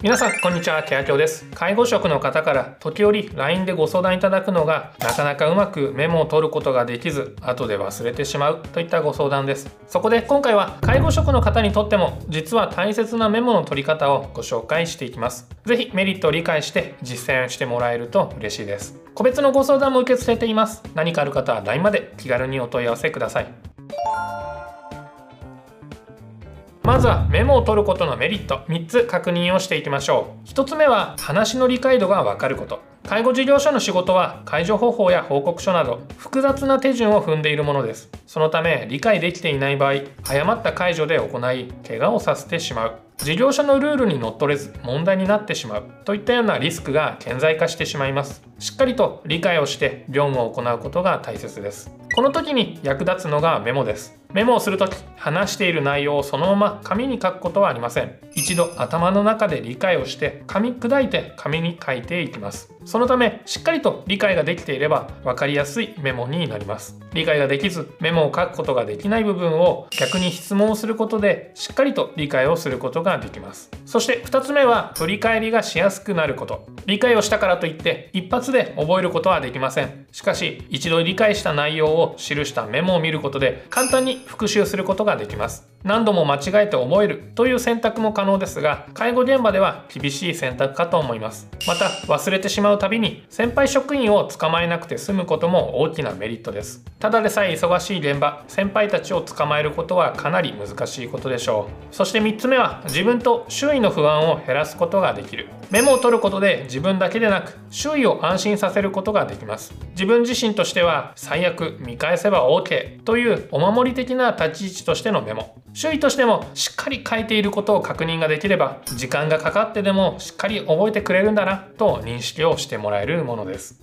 皆さん、こんにちは。ケアキョです。介護職の方から時折 LINE でご相談いただくのが、なかなかうまくメモを取ることができず、後で忘れてしまうといったご相談です。そこで今回は、介護職の方にとっても、実は大切なメモの取り方をご紹介していきます。ぜひメリットを理解して実践してもらえると嬉しいです。個別のご相談も受け付けています。何かある方は LINE まで気軽にお問い合わせください。まずはメモを取ることのメリット。3つ確認をしていきましょう。1つ目は話の理解度がわかること。介護事業者の仕事は解除方法や報告書など複雑な手順を踏んでいるものです。そのため理解できていない場合誤った解除で行い怪我をさせてしまう。事業者のルールにのっとれず問題になってしまう。といったようなリスクが顕在化してしまいます。しっかりと理解をして業務を行うことが大切です。この時に役立つのがメモです。メモをするとき話している内容をそのまま紙に書くことはありません。一度頭の中で理解をして紙砕いて紙に書いていきます。そのためしっかりと理解ができていれば分かりやすいメモになります。理解ができずメモを書くことができない部分を逆に質問をすることでしっかりと理解をすることができます。そして2つ目は振り返りがしやすくなること。理解をしたからといって一発で覚えることはできません。しかし一度理解した内容を記したメモを見ることで簡単に復習することができます。何度も間違えて覚えるという選択も可能ですが介護現場では厳しい選択かと思います。また忘れてしまうたびに先輩職員を捕まえなくて済むことも大きなメリットです。ただでさえ忙しい現場先輩たちを捕まえることはかなり難しいことでしょう。そして3つ目は自分と周囲の不安を減らすことができる。メモを取ることで自分だけでなく周囲を安心させることができます。自分自身としては最悪見返せば OK というお守り的な立ち位置としてのメモ。周囲としてもしっかり書いていることを確認ができれば時間がかかってでもしっかり覚えてくれるんだなと認識をしてもらえるものです。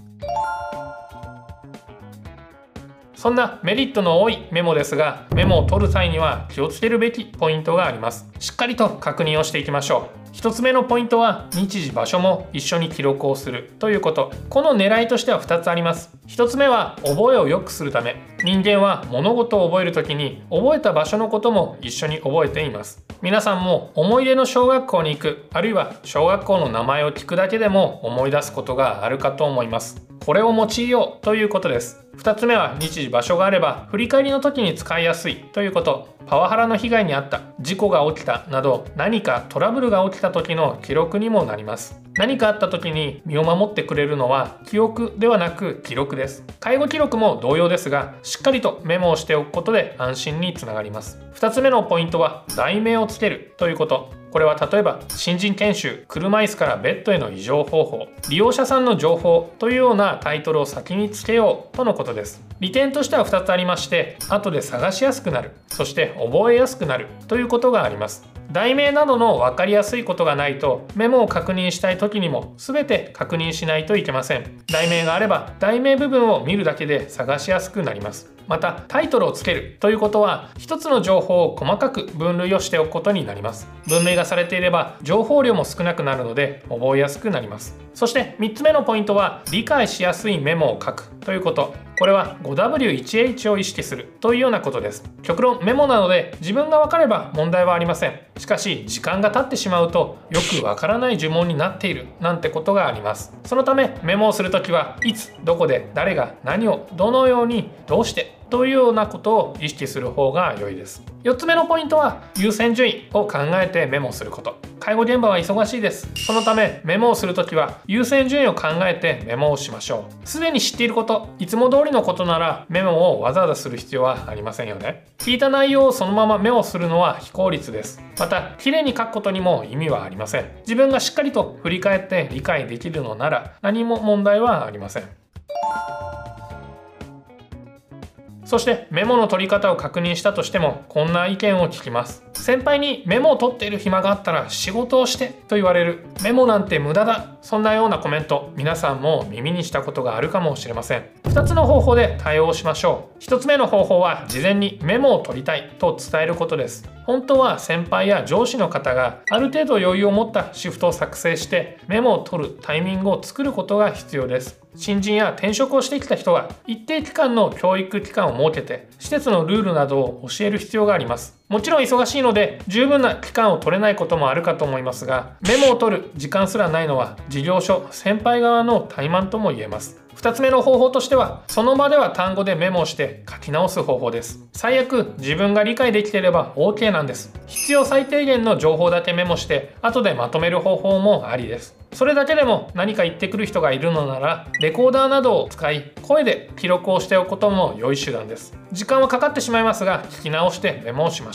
そんなメリットの多いメモですがメモを取る際には気をつけるべきポイントがあります。しっかりと確認をしていきましょう。1つ目のポイントは日時場所も一緒に記録をするということ。この狙いとしては2つあります。1つ目は覚えを良くするため。人間は物事を覚える時に覚えた場所のことも一緒に覚えています。皆さんも思い出の小学校に行くあるいは小学校の名前を聞くだけでも思い出すことがあるかと思います。これを用いようということです。2つ目は日時場所があれば振り返りの時に使いやすいということ。パワハラの被害に遭った事故が起きたなど何かトラブルが起きた時の記録にもなります。何かあった時に身を守ってくれるのは記憶ではなく記録です。介護記録も同様ですがしっかりとメモをしておくことで安心につながります。2つ目のポイントは題名をつけるということ。これは例えば新人研修車椅子からベッドへの移乗方法利用者さんの情報というようなタイトルを先につけようとのことです。利点としては2つありまして後で探しやすくなるそして覚えやすくなるということがあります。題名などの分かりやすいことがないとメモを確認したい時にも全て確認しないといけません。題名があれば題名部分を見るだけで探しやすくなります。またタイトルをつけるということは一つの情報を細かく分類をしておくことになります。文明がされていれば情報量も少なくなるので覚えやすくなります。そして3つ目のポイントは理解しやすいメモを書く。ということ。これは 5W1H を意識するというようなことです。極論メモなので自分が分かれば問題はありません。しかし時間が経ってしまうとよくわからない呪文になっている。なんてことがあります。そのためメモをするときはいつどこで誰が何をどのようにどうしてというようなことを意識する方が良いです。4つ目のポイントは優先順位を考えてメモすること。介護現場は忙しいです。そのためメモをするときは優先順位を考えてメモをしましょう。すでに知っていることいつも通りのことならメモをわざわざする必要はありませんよね。聞いた内容をそのままメモするのは非効率です。また綺麗に書くことにも意味はありません。自分がしっかりと振り返って理解できるのなら何も問題はありません。そしてメモの取り方を確認したとしてもこんな意見を聞きます。先輩にメモを取っている暇があったら仕事をしてと言われる。メモなんて無駄だそんなようなコメント。皆さんも耳にしたことがあるかもしれません。2つの方法で対応しましょう。1つ目の方法は事前にメモを取りたいと伝えることです。本当は先輩や上司の方がある程度余裕を持ったシフトを作成してメモを取るタイミングを作ることが必要です。新人や転職をしてきた人は一定期間の教育期間を設けて施設のルールなどを教える必要があります。もちろん忙しいので十分な期間を取れないこともあるかと思いますがメモを取る時間すらないのは事業所先輩側の怠慢とも言えます。2つ目の方法としてはその場では単語でメモをして書き直す方法です。最悪自分が理解できていれば OK なんです。必要最低限の情報だけメモして後でまとめる方法もありです。それだけでも何か言ってくる人がいるのならレコーダーなどを使い声で記録をしておくことも良い手段です。時間はかかってしまいますが聞き直してメモをしましょう。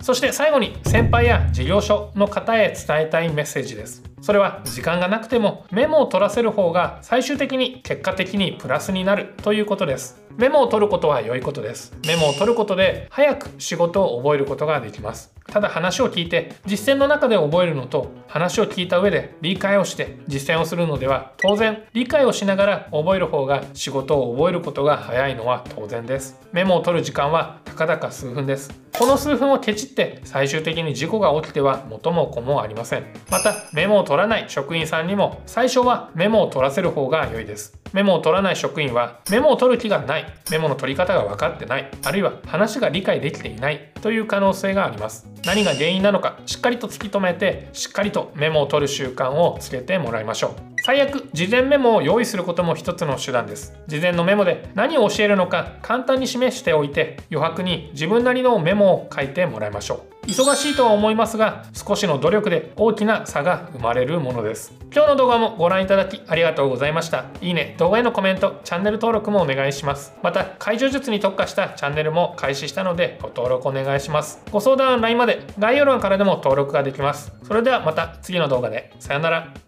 そして最後に先輩や事業所の方へ伝えたいメッセージです。それは時間がなくてもメモを取らせる方が最終的に結果的にプラスになるということです。メモを取ることは良いことです。メモを取ることで早く仕事を覚えることができます。ただ話を聞いて実践の中で覚えるのと話を聞いた上で理解をして実践をするのでは当然理解をしながら覚える方が仕事を覚えることが早いのは当然です。メモを取る時間はたかだか数分です。この数分をケチって最終的に事故が起きては元も子もありません。またメモを取らない職員さんにも最初はメモを取らせる方が良いです。メモを取らない職員はメモを取る気がないメモの取り方が分かってないあるいは話が理解できていないという可能性があります。何が原因なのかしっかりと突き止めてしっかりとメモを取る習慣をつけてもらいましょう。最悪事前メモを用意することも一つの手段です。事前のメモで何を教えるのか簡単に示しておいて余白に自分なりのメモを書いてもらいましょう。忙しいとは思いますが少しの努力で大きな差が生まれるものです。今日の動画もご覧いただきありがとうございました。いいね動画へのコメントチャンネル登録もお願いします。また解除術に特化したチャンネルも開始したのでご登録お願いします。ご相談 LINE まで。概要欄からでも登録ができます。それではまた次の動画で。さよなら。